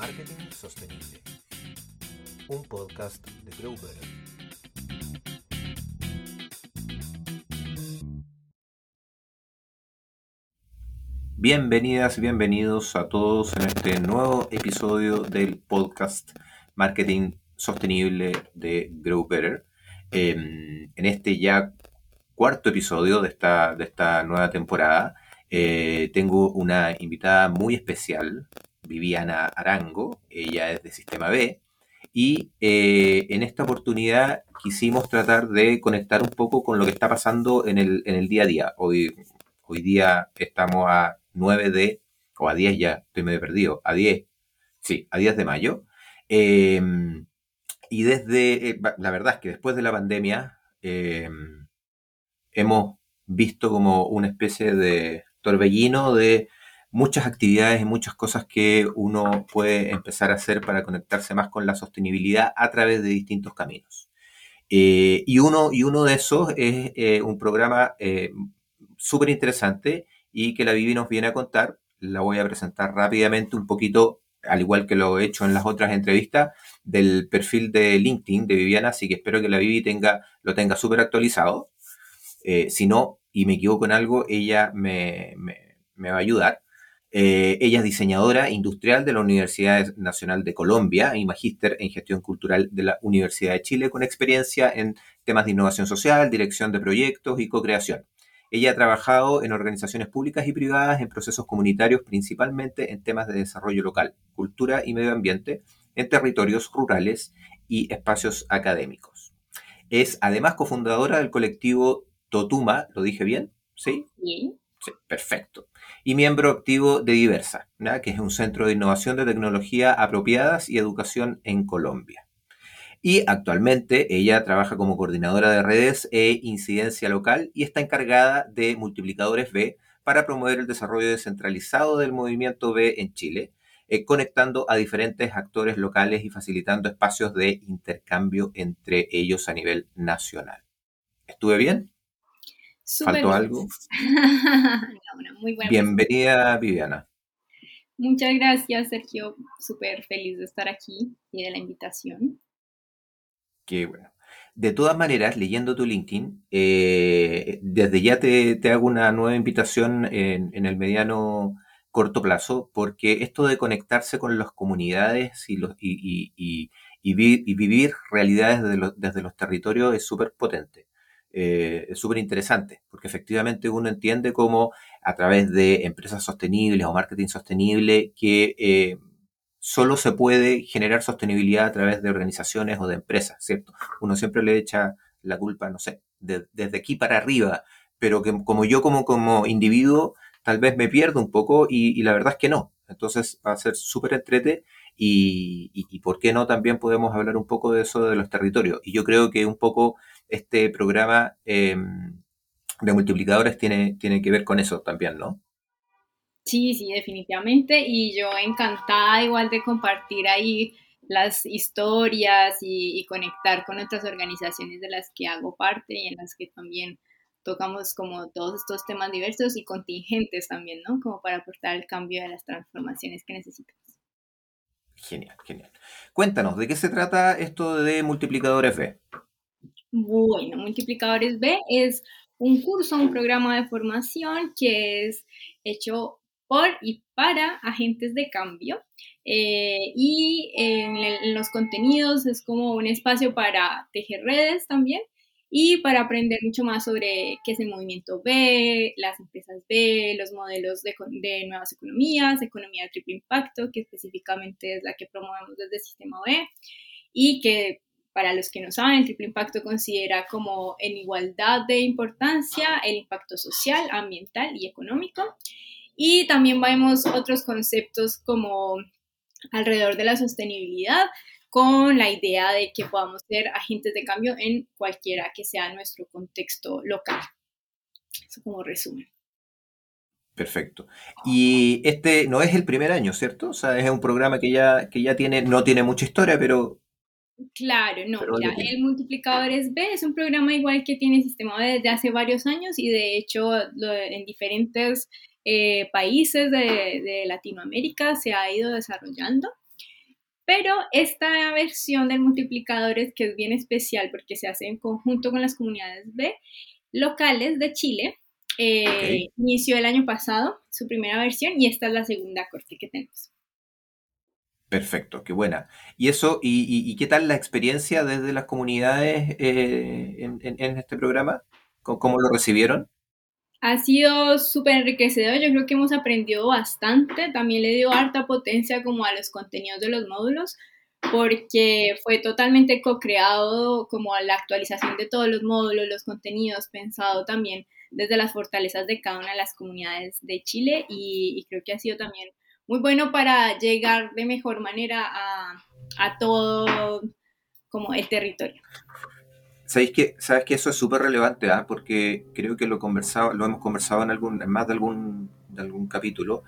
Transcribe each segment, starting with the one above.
Marketing Sostenible, un podcast de Grow Bienvenidas y bienvenidos a todos en este nuevo episodio del podcast Marketing Sostenible de Grow Better. Em, en este ya cuarto episodio de esta, de esta nueva temporada, eh, tengo una invitada muy especial, Viviana Arango, ella es de Sistema B, y eh, en esta oportunidad quisimos tratar de conectar un poco con lo que está pasando en el, en el día a día. Hoy, hoy día estamos a 9 de, o a 10 ya, estoy medio perdido, a 10, sí, a 10 de mayo. Em, y desde, eh, la verdad es que después de la pandemia em, hemos visto como una especie de torbellino de muchas actividades y muchas cosas que uno puede empezar a hacer para conectarse más con la sostenibilidad a través de distintos caminos. Eh, y, uno, y uno de esos es eh, un programa eh, súper interesante y que la Vivi nos viene a contar. La voy a presentar rápidamente un poquito, al igual que lo he hecho en las otras entrevistas, del perfil de LinkedIn de Viviana, así que espero que la Vivi tenga, lo tenga súper actualizado. si no, y me equivoco en algo, ella me, me va a ayudar. Eh, ella es diseñadora industrial de la Universidad Nacional de Colombia y magíster en gestión cultural de la Universidad de Chile con experiencia en temas de innovación social, dirección de proyectos y co-creación. Ella ha trabajado en organizaciones públicas y privadas en procesos comunitarios, principalmente en temas de desarrollo local, cultura y medio ambiente, en territorios rurales y espacios académicos. Es además cofundadora del colectivo Totuma, ¿lo dije bien? ¿Sí? Sí, perfecto y miembro activo de Diversa, que es un centro de innovación de tecnología apropiadas y educación en Colombia. Y actualmente ella trabaja como coordinadora de redes e incidencia local y está encargada de multiplicadores B para promover el desarrollo descentralizado del movimiento B en Chile, eh, conectando a diferentes actores locales y facilitando espacios de intercambio entre ellos a nivel nacional. ¿Estuve bien? ¿Faltó algo? muy Bienvenida, Viviana. Muchas gracias, Sergio. Súper feliz de estar aquí y de la invitación. Qué bueno. De todas maneras, leyendo tu LinkedIn, eh, desde ya te, hago una nueva invitación en, el mediano corto plazo, porque esto de conectarse con las comunidades y, los, y, vivir realidades desde los territorios es súper potente. Eh, es súper interesante, porque efectivamente uno entiende cómo a través de empresas sostenibles o marketing sostenible que eh, solo se puede generar sostenibilidad a través de organizaciones o de empresas, ¿cierto? Uno siempre le echa la culpa, no sé, desde aquí para arriba, pero que como yo como, como individuo tal vez me pierdo un poco y, la verdad es que no. Entonces va a ser súper entrete y, por qué no también podemos hablar un poco de eso de los territorios. Y yo creo que un poco este programa em, de multiplicadores tiene, tiene que ver con eso también, ¿no? Sí, sí, definitivamente. Y yo encantada igual de compartir ahí las historias y, conectar con otras organizaciones de las que hago parte y en las que también tocamos como todos estos temas diversos y contingentes también, ¿no? Como para aportar el cambio de las transformaciones que necesitamos. Genial, genial. Cuéntanos, ¿de qué se trata esto de multiplicadores B? Bueno, Multiplicadores B es un curso, un programa de formación que es hecho por y para agentes de cambio. Eh, y en, los contenidos es como un espacio para tejer redes también y para aprender mucho más sobre qué es el movimiento B, las empresas B, los modelos de, de nuevas economías, economía de triple impacto, que específicamente es la que promovemos desde el Sistema B y que para los que no saben, el triple impacto considera como en igualdad de importancia el impacto social, ambiental y económico. Y también vemos otros conceptos como alrededor de la sostenibilidad, con la idea de que podamos ser agentes de cambio en cualquiera que sea nuestro contexto local. Eso como resumen. Perfecto. Y este no es el primer año, ¿cierto? O sea, es un programa que ya, que ya tiene, no tiene mucha historia, pero Claro, no, mira, el Multiplicadores B es un programa igual que tiene sistema desde hace varios años y de hecho en diferentes eh, países de, Latinoamérica se ha ido desarrollando. Pero esta versión del multiplicador es que es bien especial porque se hace en conjunto con las comunidades B locales de Chile. Eh, inició el año pasado su primera versión y esta es la segunda corte que tenemos. Perfecto, qué buena. ¿Y eso, y, qué tal la experiencia desde las comunidades eh, en, este programa? ¿Cómo, lo recibieron? Ha sido súper enriquecedor, yo creo que hemos aprendido bastante, también le dio harta potencia como a los contenidos de los módulos, porque fue totalmente co-creado como la actualización de todos los módulos, los contenidos, pensado también desde las fortalezas de cada una de las comunidades de Chile y creo que ha sido también muy bueno para llegar de mejor manera a, todo como el territorio. ¿Sabéis que, sabes que eso es súper relevante? ¿ah? Porque creo que lo, conversado, lo hemos conversado en, algún, más de algún, de algún capítulo,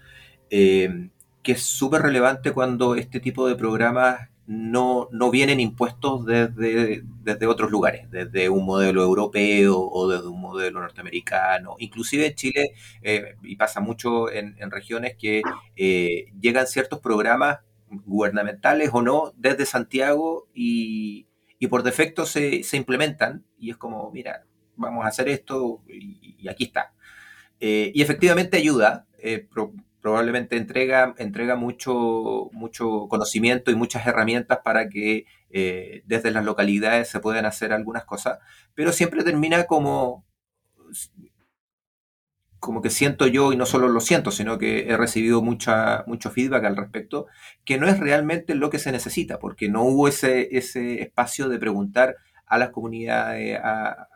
eh, que es súper relevante cuando este tipo de programas no, no vienen impuestos desde, desde otros lugares, desde un modelo europeo o desde un modelo norteamericano. Inclusive en Chile, eh, y pasa mucho en, regiones que eh, llegan ciertos programas gubernamentales o no desde Santiago y, por defecto se, implementan y es como, mira, vamos a hacer esto y, aquí está. Eh, y efectivamente ayuda, probablemente entrega, entrega mucho, mucho conocimiento y muchas herramientas para que eh, desde las localidades se puedan hacer algunas cosas, pero siempre termina como, como que siento yo, y no solo lo siento, sino que he recibido mucha, mucho feedback al respecto, que no es realmente lo que se necesita, porque no hubo ese, ese espacio de preguntar a las comunidades, a,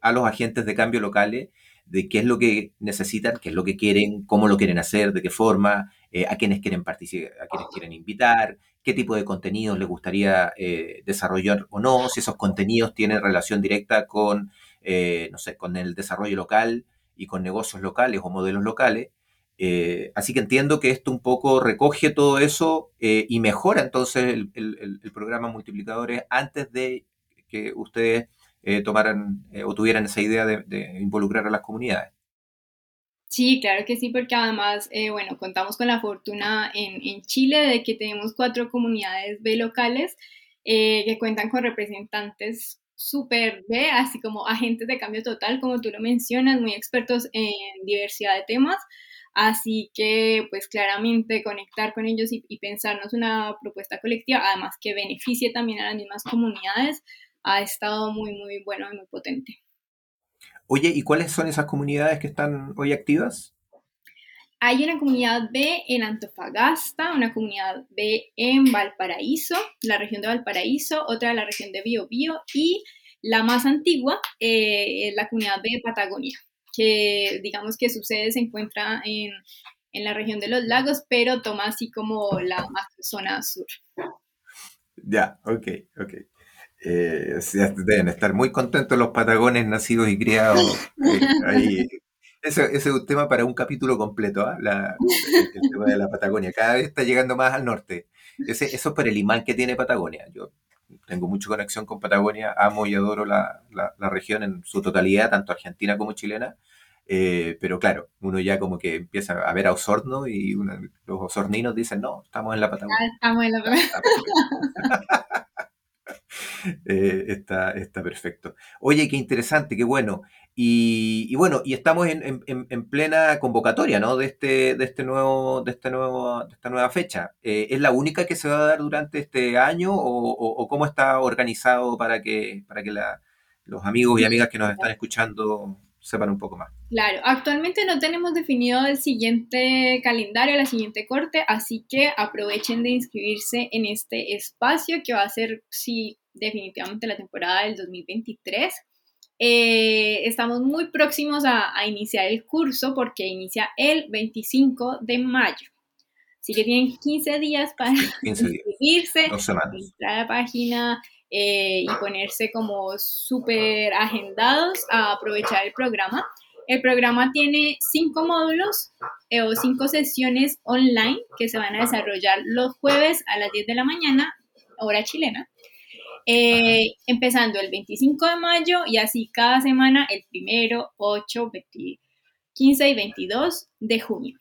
a los agentes de cambio locales, de qué es lo que necesitan, qué es lo que quieren, cómo lo quieren hacer, de qué forma, eh, a quienes quieren participar, a quienes quieren invitar, qué tipo de contenidos les gustaría eh, desarrollar o no, si esos contenidos tienen relación directa con, eh, no sé, con el desarrollo local y con negocios locales o modelos locales. así que entiendo que esto un poco recoge todo eso y mejora entonces el, programa Multiplicadores antes de que ustedes eh, tomaran eh, o tuvieran esa idea de, involucrar a las comunidades. Sí, claro que sí, porque además, eh, bueno, contamos con la fortuna en, en, Chile de que tenemos cuatro comunidades B locales que cuentan con representantes súper B, así como agentes de cambio total, como tú lo mencionas, muy expertos en diversidad de temas. Así que, pues claramente conectar con ellos y, pensarnos una propuesta colectiva, además que beneficie también a las mismas comunidades, ha estado muy, muy bueno y muy potente. Oye, ¿y cuáles son esas comunidades que están hoy activas? Hay una comunidad B en Antofagasta, una comunidad B en Valparaíso, la región de Valparaíso, otra de la región de Biobío y la más antigua eh, es la comunidad B de Patagonia, que digamos que su sede se encuentra en, en la región de los lagos, pero toma así como la zona sur. Ya, ok, ok. Eh, deben estar muy contentos los patagones nacidos y criados eh, ahí. Ese, es un tema para un capítulo completo, ¿ah? el, tema de la Patagonia. Cada vez está llegando más al norte. Ese, eso es por el imán que tiene Patagonia. Yo tengo mucha conexión con Patagonia, amo y adoro la, la, región en su totalidad, tanto argentina como chilena. Eh, pero claro, uno ya como que empieza a ver a Osorno y los osorninos dicen, no, estamos en la Patagonia. Estamos en la Patagonia. Eh, está, está perfecto. Oye, qué interesante, qué bueno. Y, bueno, y estamos en, plena convocatoria, ¿no? De este, de este nuevo, de este nuevo, de esta nueva fecha. Eh, ¿Es la única que se va a dar durante este año o, cómo está organizado para que, para que los amigos y amigas que nos están escuchando sepan un poco más. Claro, actualmente no tenemos definido el siguiente calendario, la siguiente corte, así que aprovechen de inscribirse en este espacio que va a ser, sí, definitivamente la temporada del 2023. Eh, estamos muy próximos a, iniciar el curso porque inicia el 25 de mayo. Así que tienen 15 días para inscribirse, entrar a la página eh, y ponerse como súper agendados a aprovechar el programa. El programa tiene cinco módulos eh, o cinco sesiones online que se van a desarrollar los jueves a las 10 de la mañana, hora chilena. Eh, empezando el 25 de mayo y así cada semana el primero, 8, 15 y 22 de junio.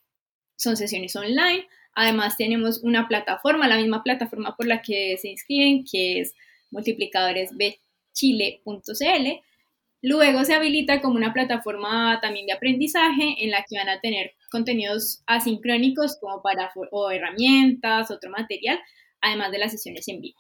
Son sesiones online Además tenemos una plataforma, la misma plataforma por la que se inscriben, que es multiplicadoresbchile.cl. Luego se habilita como una plataforma también de aprendizaje en la que van a tener contenidos asincrónicos como para o herramientas, otro material, además de las sesiones en vivo.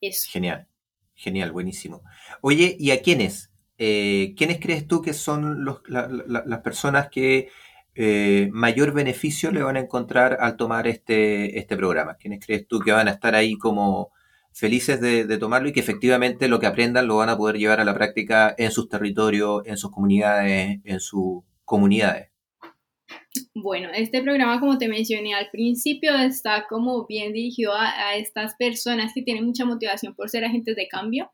Genial, genial, buenísimo. Oye, ¿y a quiénes? Eh, ¿Quiénes crees tú que son las personas que eh, mayor beneficio le van a encontrar al tomar este, este programa? ¿Quiénes crees tú que van a estar ahí como felices de, de, tomarlo y que efectivamente lo que aprendan lo van a poder llevar a la práctica en sus territorios, en sus comunidades, en sus comunidades? Bueno, este programa, como te mencioné al principio, está como bien dirigido a, estas personas que tienen mucha motivación por ser agentes de cambio.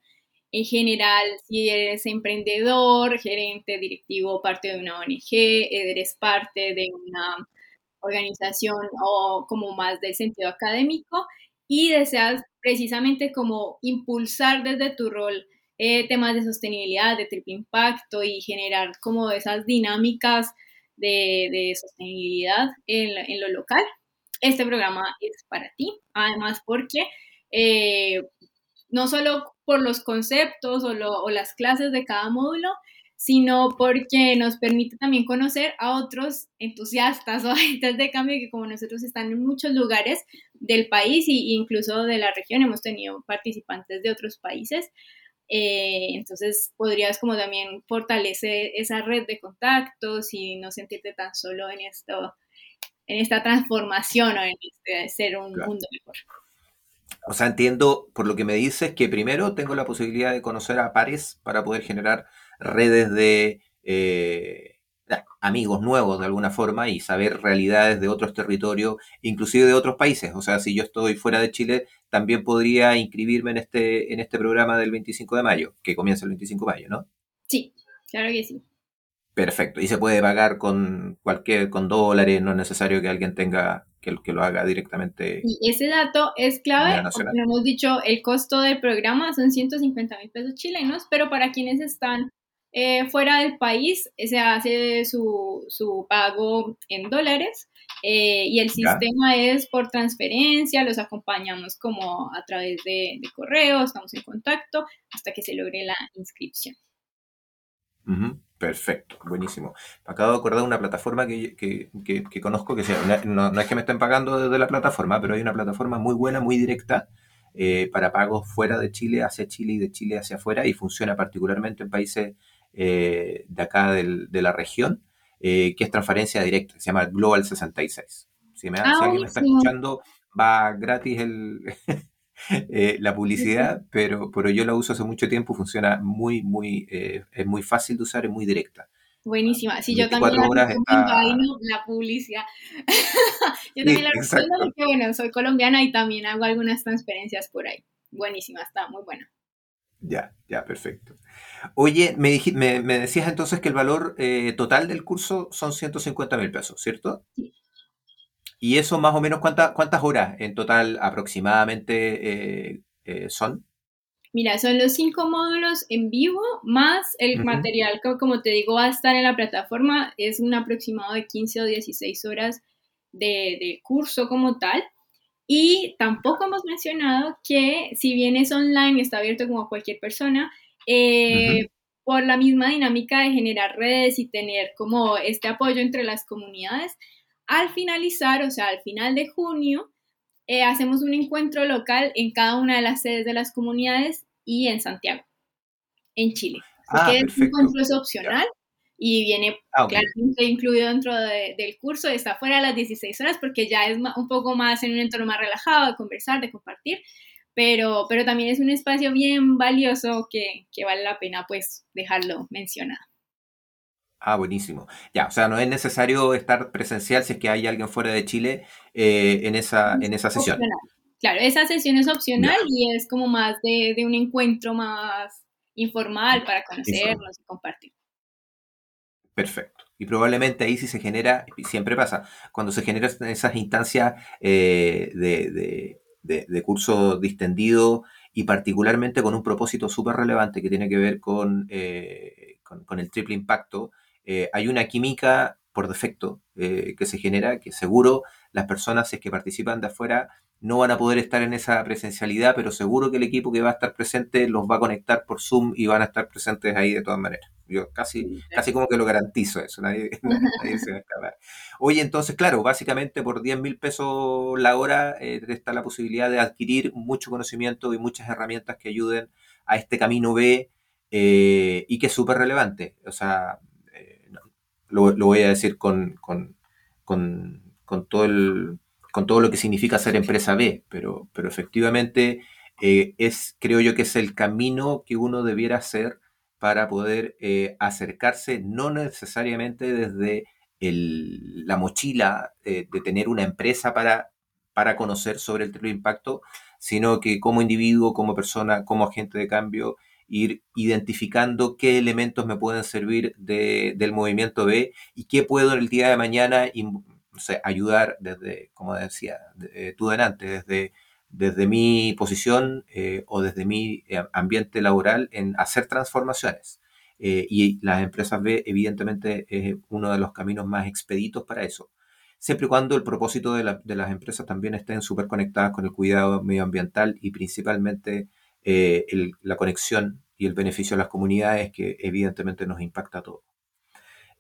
En general, si eres emprendedor, gerente, directivo, parte de una ONG, eres parte de una organización o como más del sentido académico y deseas precisamente como impulsar desde tu rol eh, temas de sostenibilidad, de triple impacto y generar como esas dinámicas de, sostenibilidad en, lo local, este programa es para ti. Además, porque eh, no solo por los conceptos o, las clases de cada módulo, sino porque nos permite también conocer a otros entusiastas o agentes de cambio que como nosotros están en muchos lugares del país e incluso de la región, hemos tenido participantes de otros países. Eh, entonces podrías como también fortalecer esa red de contactos y no sentirte tan solo en esto, en esta transformación o en este ser un mundo mejor. O sea, entiendo por lo que me dices que primero tengo la posibilidad de conocer a pares para poder generar redes de eh, amigos nuevos de alguna forma y saber realidades de otros territorios, inclusive de otros países. O sea, si yo estoy fuera de Chile, también podría inscribirme en este, en este programa del 25 de mayo, que comienza el 25 de mayo, ¿no? Sí, claro que sí. Perfecto. Y se puede pagar con cualquier, con dólares, no es necesario que alguien tenga que, que lo haga directamente. Y ese dato es clave, como hemos dicho, el costo del programa son 150 mil pesos chilenos, pero para quienes están eh, fuera del país se hace su, su pago en dólares eh, y el sistema es por transferencia, los acompañamos como a través de, correo, estamos en contacto hasta que se logre la inscripción. Perfecto, buenísimo. acabo de acordar una plataforma que, que, que, conozco, que no, no, es que me estén pagando desde la plataforma, pero hay una plataforma muy buena, muy directa, eh, para pagos fuera de Chile, hacia Chile y de Chile hacia afuera, y funciona particularmente en países eh, de acá de la región, eh, que es transferencia directa, se llama Global 66. Si, me, ah, alguien me está escuchando, va gratis el, eh, la publicidad, pero, pero yo la uso hace mucho tiempo, funciona muy, muy, es muy fácil de usar, es muy directa. Buenísima. Sí, yo también la, la publicidad. yo también la recomiendo porque, bueno, soy colombiana y también hago algunas transferencias por ahí. Buenísima, está muy buena. Ya, ya, perfecto. Oye, me, me, decías entonces que el valor eh, total del curso son 150 mil pesos, ¿cierto? Sí. ¿Y eso más o menos cuántas cuántas horas en total aproximadamente eh, eh, son? Mira, son los cinco módulos en vivo más el material que, como te digo, va a estar en la plataforma. Es un aproximado de 15 o 16 horas de, de curso como tal. Y tampoco hemos mencionado que si bien es online, está abierto como a cualquier persona, eh, por la misma dinámica de generar redes y tener como este apoyo entre las comunidades, al finalizar, o sea, al final de junio, eh, hacemos un encuentro local en cada una de las sedes de las comunidades y en Santiago, en Chile. Ah, es un encuentro es opcional y viene ah, claramente incluido dentro del curso, está fuera de las 16 horas porque ya es un poco más en un entorno más relajado de conversar, de compartir, pero, pero también es un espacio bien valioso que, que vale la pena pues dejarlo mencionado. Ah, buenísimo. Ya, o sea, no es necesario estar presencial si es que hay alguien fuera de Chile eh, en, esa, en esa sesión. Claro, esa sesión es opcional y es como más de, de, un encuentro más informal para conocernos y compartir. Perfecto. Y probablemente ahí sí se genera, siempre pasa, cuando se generan esas instancias eh, de, curso distendido y particularmente con un propósito súper relevante que tiene que ver con, eh, con, el triple impacto, eh, hay una química por defecto eh, que se genera, que seguro las personas, si es que participan de afuera, no van a poder estar en esa presencialidad, pero seguro que el equipo que va a estar presente los va a conectar por Zoom y van a estar presentes ahí de todas maneras. Yo casi, casi como que lo garantizo eso, nadie, se va a escapar. Oye, entonces, claro, básicamente por 10 mil pesos la hora eh, está la posibilidad de adquirir mucho conocimiento y muchas herramientas que ayuden a este camino B eh, y que es súper relevante. O sea, lo, voy a decir con, con, con, con todo el con todo lo que significa ser empresa B, pero, pero efectivamente eh, es, creo yo que es el camino que uno debiera hacer para poder eh, acercarse, no necesariamente desde la mochila de tener una empresa para, para conocer sobre el triple impacto, sino que como individuo, como persona, como agente de cambio, ir identificando qué elementos me pueden servir del movimiento B y qué puedo el día de mañana ayudar desde, como decía eh, tú delante, desde, desde mi posición eh, o desde mi eh, ambiente laboral en hacer transformaciones. y las empresas B, evidentemente, es uno de los caminos más expeditos para eso. Siempre y cuando el propósito de, las empresas también estén súper conectadas con el cuidado medioambiental y principalmente la conexión y el beneficio a las comunidades que evidentemente nos impacta a todos.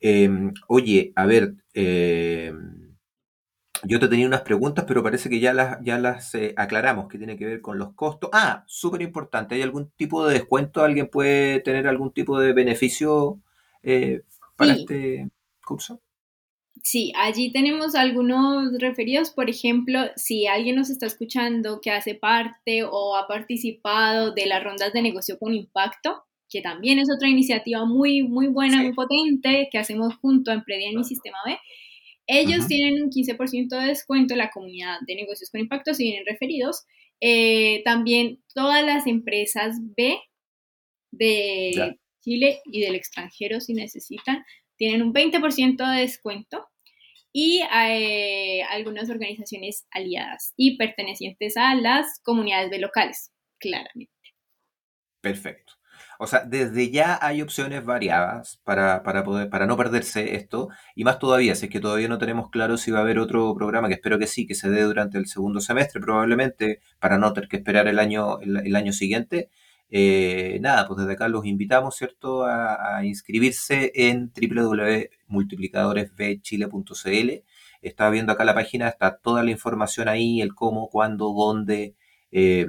Em, oye, a ver, em, yo te tenía unas preguntas, pero parece que ya las, ya las eh, aclaramos, que tiene que ver con los costos. Ah, súper importante, ¿hay algún tipo de descuento? ¿Alguien puede tener algún tipo de beneficio eh, para este curso? Sí, allí tenemos algunos referidos, por ejemplo, si alguien nos está escuchando que hace parte o ha participado de las rondas de negocio con impacto, que también es otra iniciativa muy, muy buena, muy potente, que hacemos junto a Emprendien y mi Sistema B, ellos tienen un 15% de descuento en la comunidad de negocios con impacto si vienen referidos. Eh, también todas las empresas B de Chile y del extranjero, si necesitan, tienen un 20% de descuento. Y eh, algunas organizaciones aliadas y pertenecientes a las comunidades B locales, claramente. Perfecto. O sea, desde ya hay opciones variadas para, poder, para no perderse esto, y más todavía, si es que todavía no tenemos claro si va a haber otro programa, que espero que sí, que se dé durante el segundo semestre, probablemente, para no tener que esperar el año, el, año siguiente. Eh, nada, pues desde acá los invitamos, ¿cierto?, a, inscribirse en www.multiplicadoresbchile.cl. Estaba viendo acá la página, está toda la información ahí, el cómo, cuándo, dónde, eh,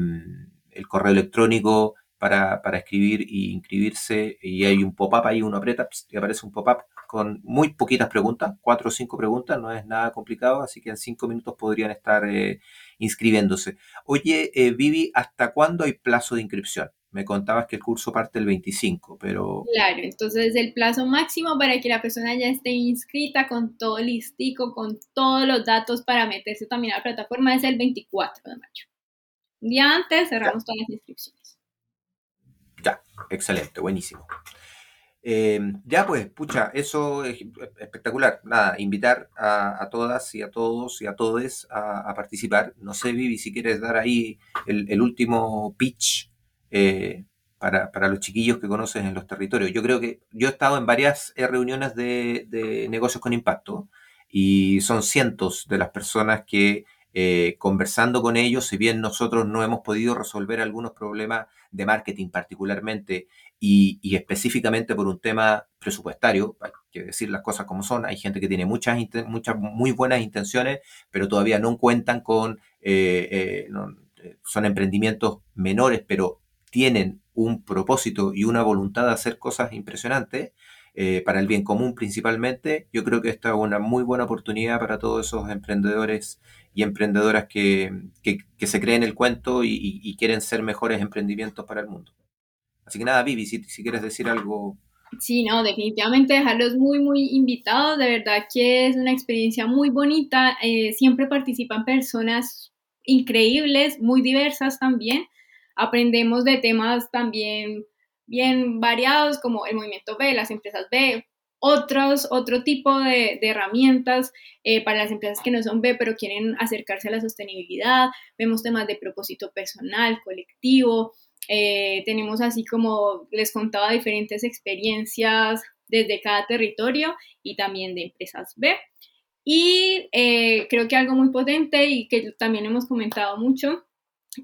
el correo electrónico, para, para escribir y inscribirse y hay un pop-up ahí, uno aprieta y aparece un pop-up con muy poquitas preguntas, cuatro o cinco preguntas, no es nada complicado, así que en cinco minutos podrían estar eh, inscribiéndose. Oye, eh, Vivi, ¿hasta cuándo hay plazo de inscripción? Me contabas que el curso parte el 25, pero... Claro, entonces el plazo máximo para que la persona ya esté inscrita con todo listico, con todos los datos para meterse también a la plataforma es el 24 de mayo. Un día antes cerramos todas las inscripciones. Ya, excelente, buenísimo. Eh, ya pues, pucha, eso es espectacular. Nada, invitar a, todas y a todos y a todes a, participar. No sé, Vivi, si quieres dar ahí el, último pitch eh, para, los chiquillos que conoces en los territorios. Yo creo que yo he estado en varias eh, reuniones de, de negocios con impacto y son cientos de las personas que eh, conversando con ellos, si bien nosotros no hemos podido resolver algunos problemas de marketing particularmente y, específicamente por un tema presupuestario, hay que decir las cosas como son, hay gente que tiene muchas, muchas muy buenas intenciones, pero todavía no cuentan con, son emprendimientos menores, pero tienen un propósito y una voluntad de hacer cosas impresionantes. para el bien común principalmente, yo creo que esta es una muy buena oportunidad para todos esos emprendedores y emprendedoras que, se creen el cuento y, quieren ser mejores emprendimientos para el mundo. Así que nada, Vivi, si, si quieres decir algo. Sí, no, definitivamente dejarlos muy, muy invitados. De verdad que es una experiencia muy bonita. Eh, siempre participan personas increíbles, muy diversas también. Aprendemos de temas también bien variados como el movimiento B, las empresas B, otros, otro tipo de, herramientas eh, para las empresas que no son B, pero quieren acercarse a la sostenibilidad. Vemos temas de propósito personal, colectivo. Eh, tenemos así como les contaba diferentes experiencias desde cada territorio y también de empresas B. Y eh, creo que algo muy potente y que también hemos comentado mucho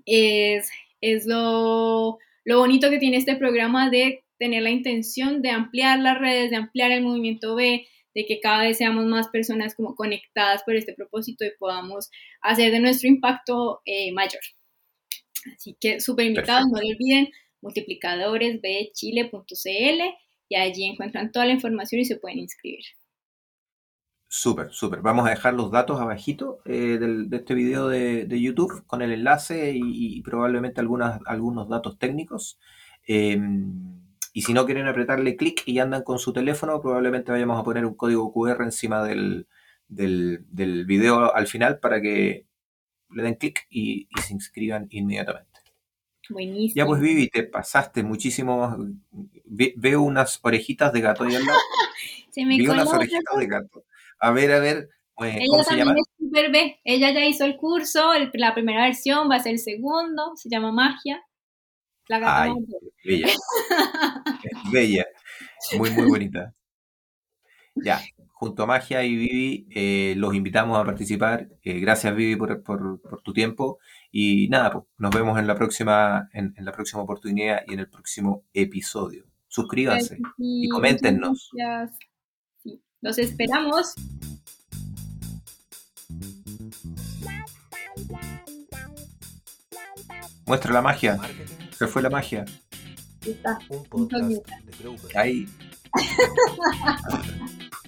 es, es lo, lo bonito que tiene este programa de tener la intención de ampliar las redes, de ampliar el movimiento B, de que cada vez seamos más personas como conectadas por este propósito y podamos hacer de nuestro impacto eh, mayor. Así que súper invitados, no lo olviden, multiplicadoresbchile.cl y allí encuentran toda la información y se pueden inscribir. Súper, súper. Vamos a dejar los datos abajito eh, de este video de, YouTube con el enlace y, probablemente algunas, algunos datos técnicos. Em, y si no quieren apretarle clic y andan con su teléfono, probablemente vayamos a poner un código QR encima del, del, video al final para que le den clic y, se inscriban inmediatamente. Buenísimo. Ya pues Vivi, te pasaste muchísimo. veo unas orejitas de gato ahí al lado. Se me Veo unas orejitas de gato. A ver, a ver. Eh, Ella también es super B. Ella ya hizo el curso, la primera versión, va a ser el segundo, se llama Magia. La gata Ay, bella. bella. Muy, muy bonita. Ya, junto a Magia y Vivi, eh, los invitamos a participar. Eh, gracias, Vivi, por, tu tiempo. Y nada, pues, nos vemos en la próxima, en, la próxima oportunidad y en el próximo episodio. Suscríbanse y coméntenos. Gracias. Los esperamos. Muestra la magia. Se fue la magia. Está. Un podcast de Ahí.